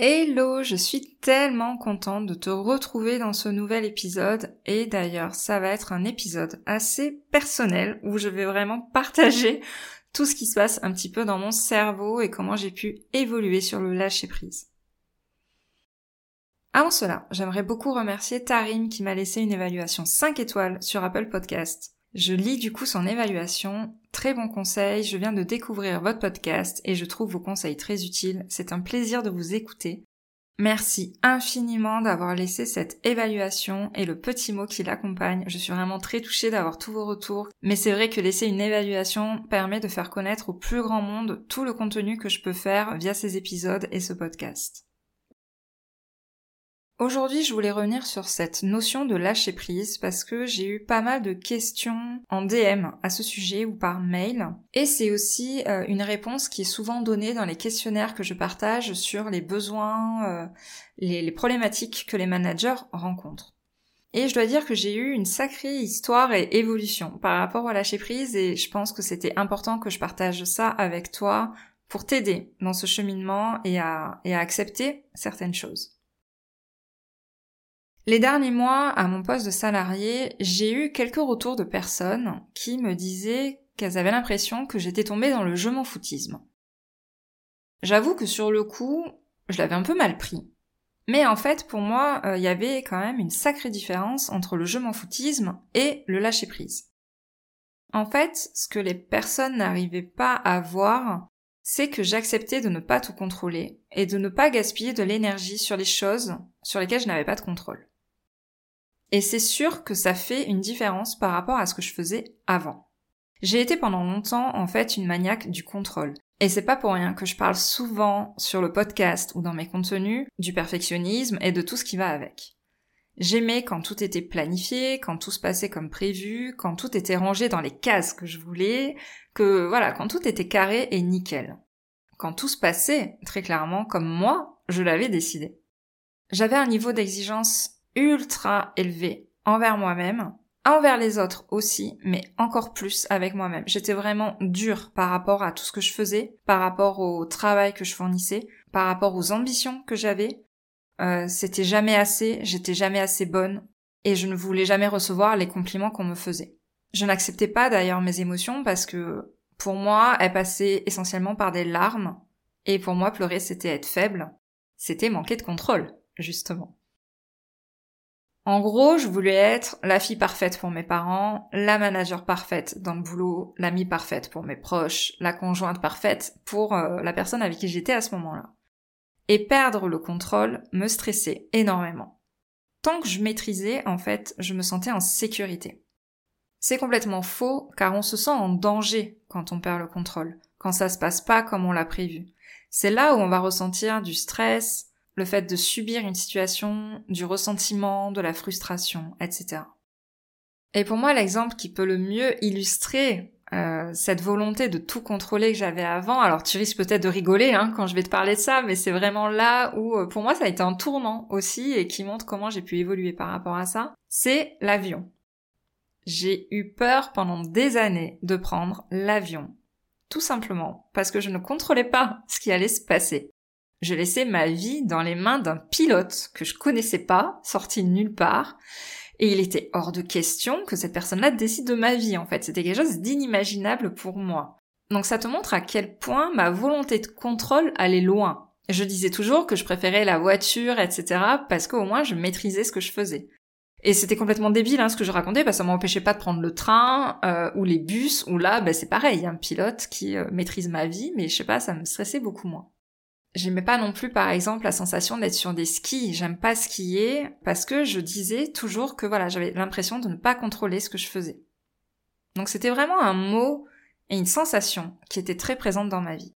Hello, je suis tellement contente de te retrouver dans ce nouvel épisode et d'ailleurs ça va être un épisode assez personnel où je vais vraiment partager tout ce qui se passe un petit peu dans mon cerveau et comment j'ai pu évoluer sur le lâcher prise. Avant cela, j'aimerais beaucoup remercier Tarim qui m'a laissé une évaluation 5 étoiles sur Apple Podcast. Je lis du coup son évaluation. Très bon conseil, je viens de découvrir votre podcast et je trouve vos conseils très utiles. C'est un plaisir de vous écouter. Merci infiniment d'avoir laissé cette évaluation et le petit mot qui l'accompagne. Je suis vraiment très touchée d'avoir tous vos retours. Mais c'est vrai que laisser une évaluation permet de faire connaître au plus grand monde tout le contenu que je peux faire via ces épisodes et ce podcast. Aujourd'hui, je voulais revenir sur cette notion de lâcher prise parce que j'ai eu pas mal de questions en DM à ce sujet ou par mail. Et c'est aussi euh, une réponse qui est souvent donnée dans les questionnaires que je partage sur les besoins, euh, les, problématiques que les managers rencontrent. Et je dois dire que j'ai eu une sacrée histoire et évolution par rapport au lâcher prise et je pense que c'était important que je partage ça avec toi pour t'aider dans ce cheminement et à accepter certaines choses. Les derniers mois, à mon poste de salarié, j'ai eu quelques retours de personnes qui me disaient qu'elles avaient l'impression que j'étais tombée dans le je m'en foutisme. J'avoue que sur le coup, je l'avais un peu mal pris. Mais en fait, pour moi, euh, il y avait quand même une sacrée différence entre le je m'en foutisme et le lâcher prise. En fait, ce que les personnes n'arrivaient pas à voir, c'est que j'acceptais de ne pas tout contrôler et de ne pas gaspiller de l'énergie sur les choses sur lesquelles je n'avais pas de contrôle. Et c'est sûr que ça fait une différence par rapport à ce que je faisais avant. J'ai été pendant longtemps en fait une maniaque du contrôle. Et c'est pas pour rien que je parle souvent sur le podcast ou dans mes contenus du perfectionnisme et de tout ce qui va avec. J'aimais quand tout était planifié, quand tout se passait comme prévu, quand tout était rangé dans les cases que je voulais, que voilà, quand tout était carré et nickel. Quand tout se passait, très clairement, comme moi, je l'avais décidé. J'avais un niveau d'exigence ultra élevé envers moi-même, envers les autres aussi, mais encore plus avec moi-même. J'étais vraiment dure par rapport à tout ce que je faisais, par rapport au travail que je fournissais, par rapport aux ambitions que j'avais. Euh, c'était jamais assez, j'étais jamais assez bonne, et je ne voulais jamais recevoir les compliments qu'on me faisait. Je n'acceptais pas d'ailleurs mes émotions parce que pour moi, elles passaient essentiellement par des larmes, et pour moi, pleurer, c'était être faible, c'était manquer de contrôle, justement. En gros, je voulais être la fille parfaite pour mes parents, la manager parfaite dans le boulot, l'amie parfaite pour mes proches, la conjointe parfaite pour euh, la personne avec qui j'étais à ce moment-là. Et perdre le contrôle me stressait énormément. Tant que je maîtrisais, en fait, je me sentais en sécurité. C'est complètement faux car on se sent en danger quand on perd le contrôle, quand ça se passe pas comme on l'a prévu. C'est là où on va ressentir du stress, le fait de subir une situation, du ressentiment, de la frustration, etc. Et pour moi, l'exemple qui peut le mieux illustrer euh, cette volonté de tout contrôler que j'avais avant, alors tu risques peut-être de rigoler hein, quand je vais te parler de ça, mais c'est vraiment là où euh, pour moi ça a été un tournant aussi et qui montre comment j'ai pu évoluer par rapport à ça, c'est l'avion. J'ai eu peur pendant des années de prendre l'avion. Tout simplement parce que je ne contrôlais pas ce qui allait se passer. Je laissais ma vie dans les mains d'un pilote que je connaissais pas, sorti de nulle part, et il était hors de question que cette personne-là décide de ma vie, en fait. C'était quelque chose d'inimaginable pour moi. Donc ça te montre à quel point ma volonté de contrôle allait loin. Je disais toujours que je préférais la voiture, etc., parce qu'au moins je maîtrisais ce que je faisais. Et c'était complètement débile hein, ce que je racontais, parce que ça m'empêchait pas de prendre le train euh, ou les bus, où là, bah, c'est pareil, un pilote qui euh, maîtrise ma vie, mais je sais pas, ça me stressait beaucoup moins. J'aimais pas non plus, par exemple, la sensation d'être sur des skis. J'aime pas skier parce que je disais toujours que voilà, j'avais l'impression de ne pas contrôler ce que je faisais. Donc c'était vraiment un mot et une sensation qui était très présente dans ma vie.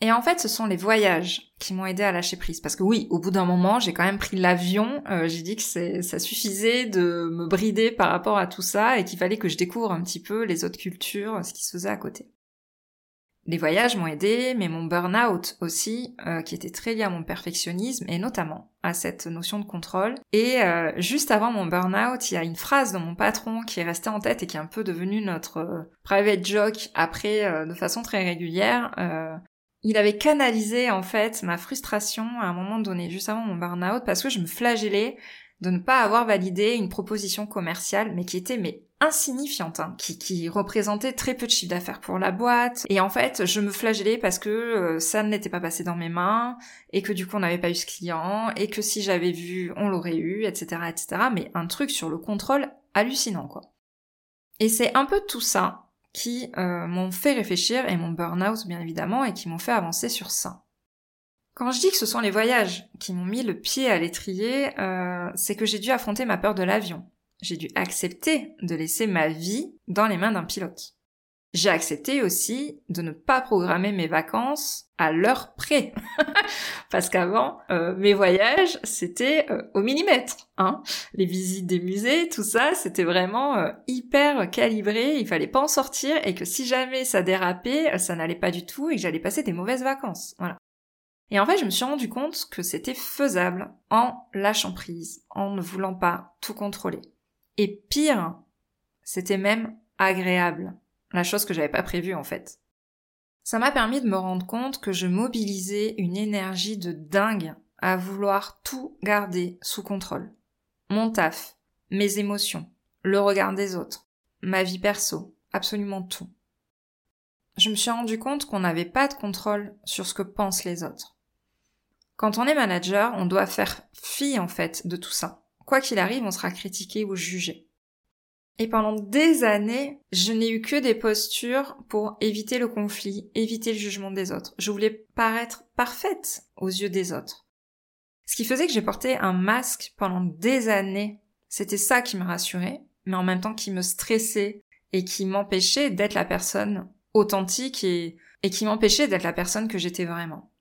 Et en fait, ce sont les voyages qui m'ont aidé à lâcher prise. Parce que oui, au bout d'un moment, j'ai quand même pris l'avion. Euh, j'ai dit que ça suffisait de me brider par rapport à tout ça et qu'il fallait que je découvre un petit peu les autres cultures, ce qui se faisait à côté. Les voyages m'ont aidé, mais mon burn-out aussi, euh, qui était très lié à mon perfectionnisme et notamment à cette notion de contrôle. Et euh, juste avant mon burn-out, il y a une phrase de mon patron qui est restée en tête et qui est un peu devenue notre private joke après de façon très régulière il avait canalisé en fait ma frustration à un moment donné, juste avant mon burn-out, parce que je me flagellais de ne pas avoir validé une proposition commerciale, mais qui était mais insignifiante, hein, qui, qui représentait très peu de chiffre d'affaires pour la boîte. Et en fait, je me flagellais parce que euh, ça n'était pas passé dans mes mains, et que du coup on n'avait pas eu ce client, et que si j'avais vu, on l'aurait eu, etc., etc. Mais un truc sur le contrôle hallucinant, quoi. Et c'est un peu tout ça qui euh, m'ont fait réfléchir et mon burn-out bien évidemment et qui m'ont fait avancer sur ça. Quand je dis que ce sont les voyages qui m'ont mis le pied à l'étrier, euh, c'est que j'ai dû affronter ma peur de l'avion. J'ai dû accepter de laisser ma vie dans les mains d'un pilote. J'ai accepté aussi de ne pas programmer mes vacances à l'heure près. Parce qu'avant, euh, mes voyages, c'était euh, au millimètre. Hein. Les visites des musées, tout ça, c'était vraiment euh, hyper calibré. Il fallait pas en sortir et que si jamais ça dérapait, ça n'allait pas du tout et que j'allais passer des mauvaises vacances. Voilà. Et en fait, je me suis rendu compte que c'était faisable en lâchant prise, en ne voulant pas tout contrôler. Et pire, c'était même agréable la chose que j'avais pas prévue en fait. Ça m'a permis de me rendre compte que je mobilisais une énergie de dingue à vouloir tout garder sous contrôle. Mon taf, mes émotions, le regard des autres, ma vie perso, absolument tout. Je me suis rendu compte qu'on n'avait pas de contrôle sur ce que pensent les autres. Quand on est manager, on doit faire fi en fait de tout ça. Quoi qu'il arrive, on sera critiqué ou jugé. Et pendant des années, je n'ai eu que des postures pour éviter le conflit, éviter le jugement des autres. Je voulais paraître parfaite aux yeux des autres. Ce qui faisait que j'ai porté un masque pendant des années. C'était ça qui me rassurait, mais en même temps qui me stressait et qui m'empêchait d'être la personne authentique et, qui m'empêchait d'être la personne que j'étais vraiment.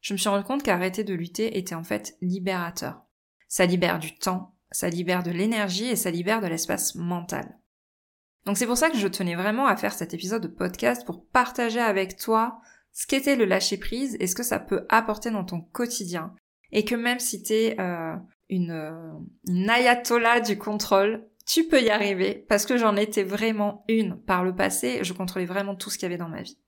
Je me suis rendu compte qu'arrêter de lutter était en fait libérateur. Ça libère du temps, ça libère de l'énergie et ça libère de l'espace mental. Donc c'est pour ça que je tenais vraiment à faire cet épisode de podcast pour partager avec toi ce qu'était le lâcher prise et ce que ça peut apporter dans ton quotidien. Et que même si t'es euh, une, euh, une ayatollah du contrôle, tu peux y arriver parce que j'en étais vraiment une par le passé. Je contrôlais vraiment tout ce qu'il y avait dans ma vie.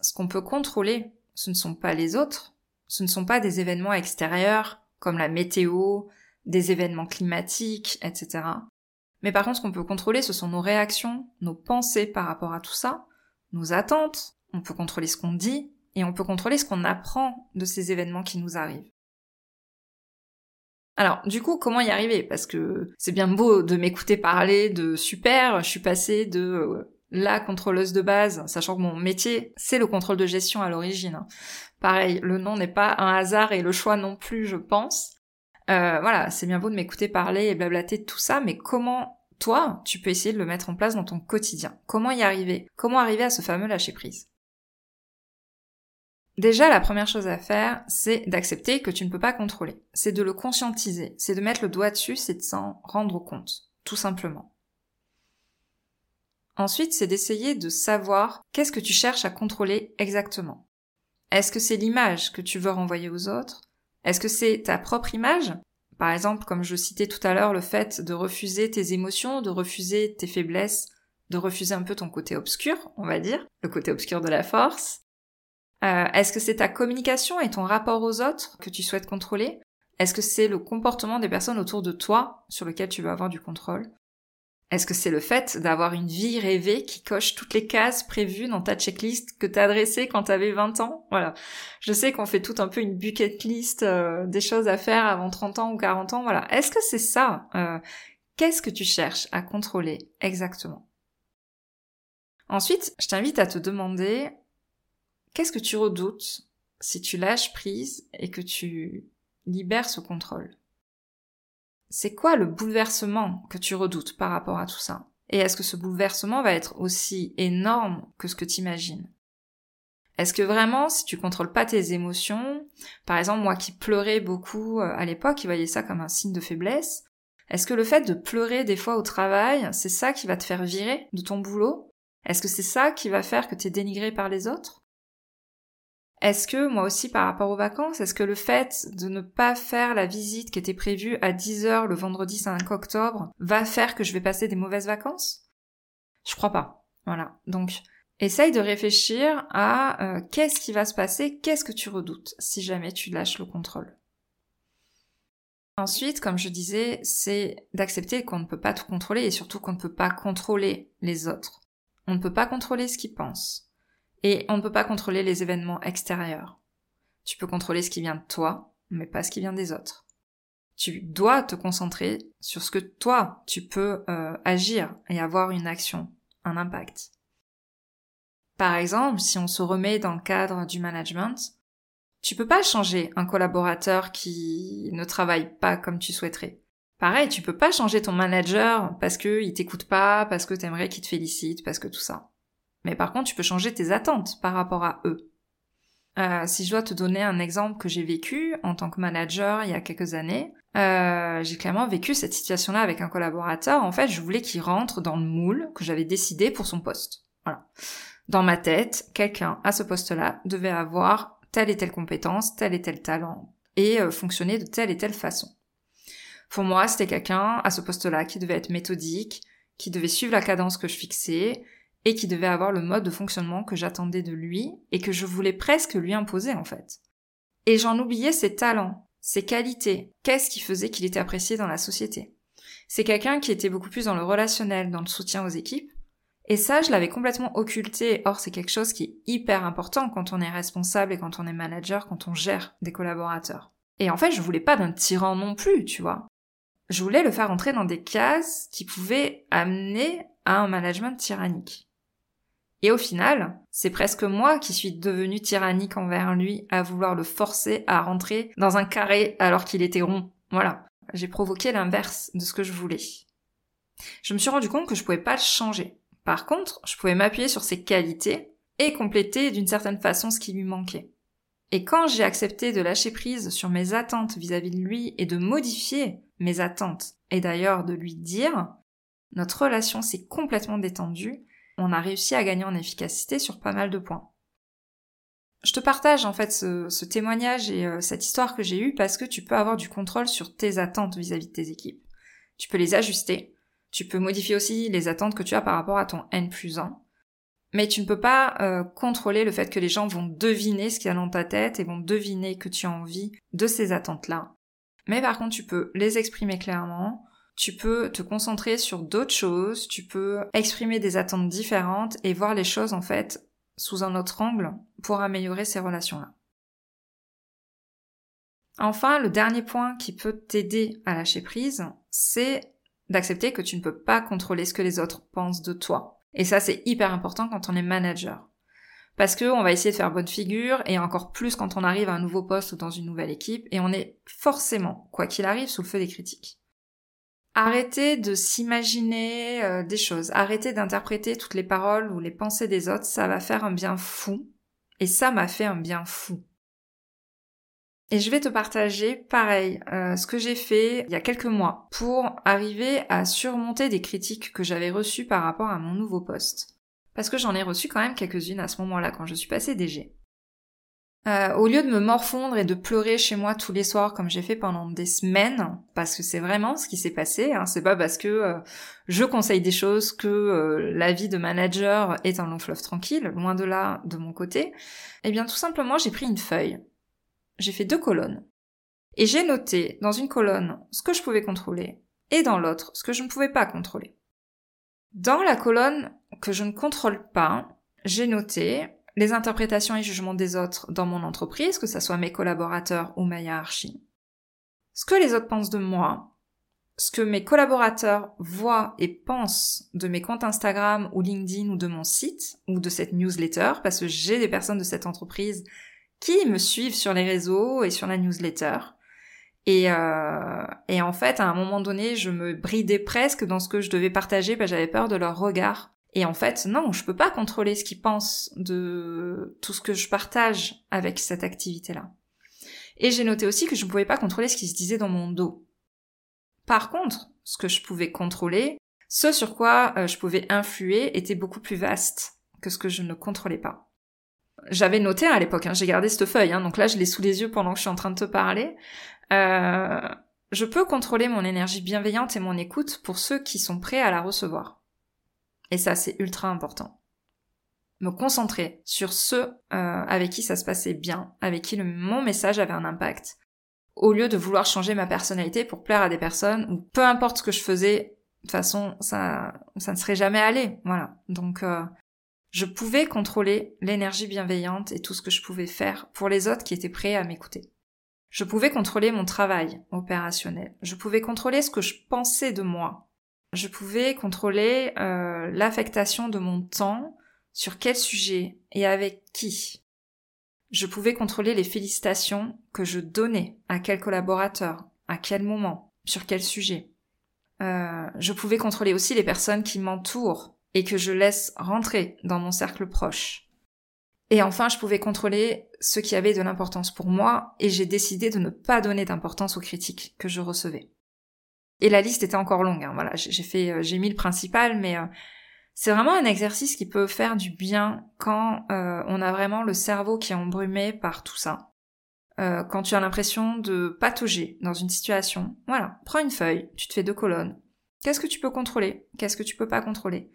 Ce qu'on peut contrôler, ce ne sont pas les autres, ce ne sont pas des événements extérieurs comme la météo, des événements climatiques, etc. Mais par contre, ce qu'on peut contrôler, ce sont nos réactions, nos pensées par rapport à tout ça, nos attentes, on peut contrôler ce qu'on dit, et on peut contrôler ce qu'on apprend de ces événements qui nous arrivent. Alors, du coup, comment y arriver? Parce que c'est bien beau de m'écouter parler de super, je suis passée de euh, la contrôleuse de base, sachant que mon métier, c'est le contrôle de gestion à l'origine. Hein. Pareil, le nom n'est pas un hasard et le choix non plus, je pense. Euh, voilà, c'est bien beau de m'écouter parler et blablater tout ça, mais comment toi, tu peux essayer de le mettre en place dans ton quotidien? Comment y arriver? Comment arriver à ce fameux lâcher prise? Déjà, la première chose à faire, c'est d'accepter que tu ne peux pas contrôler. C'est de le conscientiser, c'est de mettre le doigt dessus, c'est de s'en rendre compte, tout simplement. Ensuite, c'est d'essayer de savoir qu'est-ce que tu cherches à contrôler exactement. Est-ce que c'est l'image que tu veux renvoyer aux autres? Est-ce que c'est ta propre image? Par exemple, comme je citais tout à l'heure, le fait de refuser tes émotions, de refuser tes faiblesses, de refuser un peu ton côté obscur, on va dire, le côté obscur de la force. Euh, Est-ce que c'est ta communication et ton rapport aux autres que tu souhaites contrôler? Est-ce que c'est le comportement des personnes autour de toi sur lequel tu veux avoir du contrôle? Est-ce que c'est le fait d'avoir une vie rêvée qui coche toutes les cases prévues dans ta checklist que t'as dressée quand t'avais 20 ans? Voilà. Je sais qu'on fait tout un peu une bucket list euh, des choses à faire avant 30 ans ou 40 ans. Voilà. Est-ce que c'est ça euh, Qu'est-ce que tu cherches à contrôler exactement? Ensuite, je t'invite à te demander qu'est-ce que tu redoutes si tu lâches prise et que tu libères ce contrôle? C'est quoi le bouleversement que tu redoutes par rapport à tout ça? Et est-ce que ce bouleversement va être aussi énorme que ce que tu imagines Est-ce que vraiment, si tu contrôles pas tes émotions, par exemple moi qui pleurais beaucoup euh, à l'époque, qui voyais ça comme un signe de faiblesse, est-ce que le fait de pleurer des fois au travail, c'est ça qui va te faire virer de ton boulot? Est-ce que c'est ça qui va faire que tu es dénigré par les autres? Est-ce que, moi aussi par rapport aux vacances, est-ce que le fait de ne pas faire la visite qui était prévue à 10h le vendredi 5 octobre va faire que je vais passer des mauvaises vacances? Je crois pas. Voilà. Donc, essaye de réfléchir à euh, qu'est-ce qui va se passer, qu'est-ce que tu redoutes si jamais tu lâches le contrôle. Ensuite, comme je disais, c'est d'accepter qu'on ne peut pas tout contrôler et surtout qu'on ne peut pas contrôler les autres. On ne peut pas contrôler ce qu'ils pensent. Et on ne peut pas contrôler les événements extérieurs. Tu peux contrôler ce qui vient de toi, mais pas ce qui vient des autres. Tu dois te concentrer sur ce que toi, tu peux euh, agir et avoir une action, un impact. Par exemple, si on se remet dans le cadre du management, tu peux pas changer un collaborateur qui ne travaille pas comme tu souhaiterais. Pareil, tu peux pas changer ton manager parce qu'il t'écoute pas, parce que t'aimerais qu'il te félicite, parce que tout ça. Mais par contre, tu peux changer tes attentes par rapport à eux. Euh, si je dois te donner un exemple que j'ai vécu en tant que manager il y a quelques années, euh, j'ai clairement vécu cette situation-là avec un collaborateur. En fait, je voulais qu'il rentre dans le moule que j'avais décidé pour son poste. Voilà. Dans ma tête, quelqu'un à ce poste-là devait avoir telle et telle compétence, tel et tel talent, et euh, fonctionner de telle et telle façon. Pour moi, c'était quelqu'un à ce poste-là qui devait être méthodique, qui devait suivre la cadence que je fixais, et qui devait avoir le mode de fonctionnement que j'attendais de lui et que je voulais presque lui imposer en fait. Et j'en oubliais ses talents, ses qualités, qu'est-ce qui faisait qu'il était apprécié dans la société. C'est quelqu'un qui était beaucoup plus dans le relationnel, dans le soutien aux équipes, et ça, je l'avais complètement occulté. Or, c'est quelque chose qui est hyper important quand on est responsable et quand on est manager, quand on gère des collaborateurs. Et en fait, je voulais pas d'un tyran non plus, tu vois. Je voulais le faire entrer dans des cases qui pouvaient amener à un management tyrannique. Et au final, c'est presque moi qui suis devenue tyrannique envers lui à vouloir le forcer à rentrer dans un carré alors qu'il était rond. Voilà. J'ai provoqué l'inverse de ce que je voulais. Je me suis rendu compte que je pouvais pas le changer. Par contre, je pouvais m'appuyer sur ses qualités et compléter d'une certaine façon ce qui lui manquait. Et quand j'ai accepté de lâcher prise sur mes attentes vis-à-vis de lui et de modifier mes attentes, et d'ailleurs de lui dire, notre relation s'est complètement détendue on a réussi à gagner en efficacité sur pas mal de points. Je te partage en fait ce, témoignage et euh, cette histoire que j'ai eue parce que tu peux avoir du contrôle sur tes attentes vis-à-vis de tes équipes. Tu peux les ajuster. Tu peux modifier aussi les attentes que tu as par rapport à ton N plus 1. Mais tu ne peux pas euh, contrôler le fait que les gens vont deviner ce qu'il y a dans ta tête et vont deviner que tu as envie de ces attentes-là. Mais par contre, tu peux les exprimer clairement, tu peux te concentrer sur d'autres choses, tu peux exprimer des attentes différentes et voir les choses en fait sous un autre angle pour améliorer ces relations-là. Enfin, le dernier point qui peut t'aider à lâcher prise, c'est d'accepter que tu ne peux pas contrôler ce que les autres pensent de toi. Et ça, c'est hyper important quand on est manager. Parce que on va essayer de faire bonne figure, et encore plus quand on arrive à un nouveau poste ou dans une nouvelle équipe, et on est forcément, quoi qu'il arrive, sous le feu des critiques. Arrêtez de s'imaginer euh, des choses, arrêtez d'interpréter toutes les paroles ou les pensées des autres, ça va faire un bien fou. Et ça m'a fait un bien fou. Et je vais te partager, pareil, euh, ce que j'ai fait il y a quelques mois pour arriver à surmonter des critiques que j'avais reçues par rapport à mon nouveau poste. Parce que j'en ai reçu quand même quelques-unes à ce moment-là quand je suis passée DG. Euh, au lieu de me morfondre et de pleurer chez moi tous les soirs comme j'ai fait pendant des semaines, parce que c'est vraiment ce qui s'est passé, hein, c'est pas parce que euh, je conseille des choses que euh, la vie de manager est un long fleuve tranquille, loin de là de mon côté, eh bien tout simplement j'ai pris une feuille, j'ai fait deux colonnes, et j'ai noté dans une colonne ce que je pouvais contrôler, et dans l'autre ce que je ne pouvais pas contrôler. Dans la colonne que je ne contrôle pas, j'ai noté les interprétations et jugements des autres dans mon entreprise, que ce soit mes collaborateurs ou ma hiérarchie. Ce que les autres pensent de moi, ce que mes collaborateurs voient et pensent de mes comptes Instagram ou LinkedIn ou de mon site ou de cette newsletter, parce que j'ai des personnes de cette entreprise qui me suivent sur les réseaux et sur la newsletter. Et, euh, et en fait, à un moment donné, je me bridais presque dans ce que je devais partager, parce que j'avais peur de leur regard. Et en fait, non, je peux pas contrôler ce qu'ils pensent de tout ce que je partage avec cette activité-là. Et j'ai noté aussi que je ne pouvais pas contrôler ce qui se disait dans mon dos. Par contre, ce que je pouvais contrôler, ce sur quoi euh, je pouvais influer était beaucoup plus vaste que ce que je ne contrôlais pas. J'avais noté à l'époque, hein, j'ai gardé cette feuille, hein, donc là je l'ai sous les yeux pendant que je suis en train de te parler. Euh, je peux contrôler mon énergie bienveillante et mon écoute pour ceux qui sont prêts à la recevoir. Et ça, c'est ultra important. Me concentrer sur ceux euh, avec qui ça se passait bien, avec qui mon message avait un impact, au lieu de vouloir changer ma personnalité pour plaire à des personnes, ou peu importe ce que je faisais, de toute façon, ça, ça ne serait jamais allé. Voilà. Donc, euh, je pouvais contrôler l'énergie bienveillante et tout ce que je pouvais faire pour les autres qui étaient prêts à m'écouter. Je pouvais contrôler mon travail opérationnel. Je pouvais contrôler ce que je pensais de moi. Je pouvais contrôler euh, l'affectation de mon temps, sur quel sujet et avec qui. Je pouvais contrôler les félicitations que je donnais à quel collaborateur, à quel moment, sur quel sujet. Euh, je pouvais contrôler aussi les personnes qui m'entourent et que je laisse rentrer dans mon cercle proche. Et enfin, je pouvais contrôler ce qui avait de l'importance pour moi, et j'ai décidé de ne pas donner d'importance aux critiques que je recevais. Et la liste était encore longue, hein, voilà, j'ai fait, euh, j'ai mis le principal, mais euh, c'est vraiment un exercice qui peut faire du bien quand euh, on a vraiment le cerveau qui est embrumé par tout ça. quand tu as l'impression de patauger dans une situation, voilà, prends une feuille, tu te fais deux colonnes. Qu'est-ce que tu peux contrôler? Qu'est-ce que tu peux pas contrôler?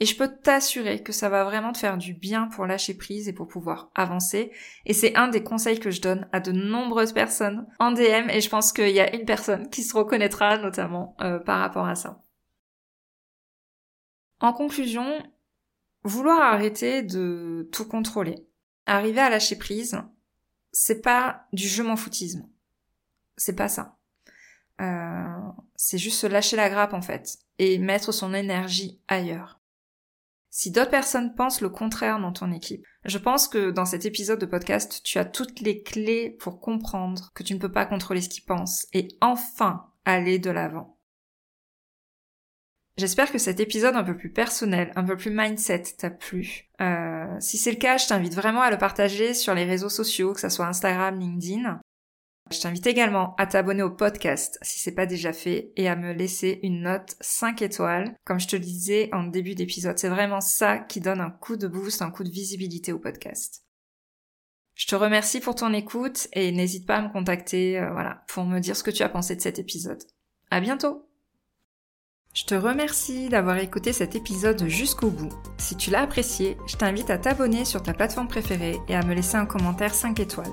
Et je peux t'assurer que ça va vraiment te faire du bien pour lâcher prise et pour pouvoir avancer. Et c'est un des conseils que je donne à de nombreuses personnes en DM et je pense qu'il y a une personne qui se reconnaîtra notamment euh, par rapport à ça. En conclusion, vouloir arrêter de tout contrôler, arriver à lâcher prise, c'est pas du je m'en foutisme. C'est pas ça. Euh, c'est juste se lâcher la grappe en fait et mettre son énergie ailleurs. Si d'autres personnes pensent le contraire dans ton équipe, je pense que dans cet épisode de podcast, tu as toutes les clés pour comprendre que tu ne peux pas contrôler ce qu'ils pensent et enfin aller de l'avant. J'espère que cet épisode un peu plus personnel, un peu plus mindset t'a plu. Euh, si c'est le cas, je t'invite vraiment à le partager sur les réseaux sociaux, que ce soit Instagram, LinkedIn. Je t'invite également à t'abonner au podcast si c'est pas déjà fait et à me laisser une note 5 étoiles. Comme je te le disais en début d'épisode, c'est vraiment ça qui donne un coup de boost, un coup de visibilité au podcast. Je te remercie pour ton écoute et n'hésite pas à me contacter, euh, voilà, pour me dire ce que tu as pensé de cet épisode. À bientôt! Je te remercie d'avoir écouté cet épisode jusqu'au bout. Si tu l'as apprécié, je t'invite à t'abonner sur ta plateforme préférée et à me laisser un commentaire 5 étoiles.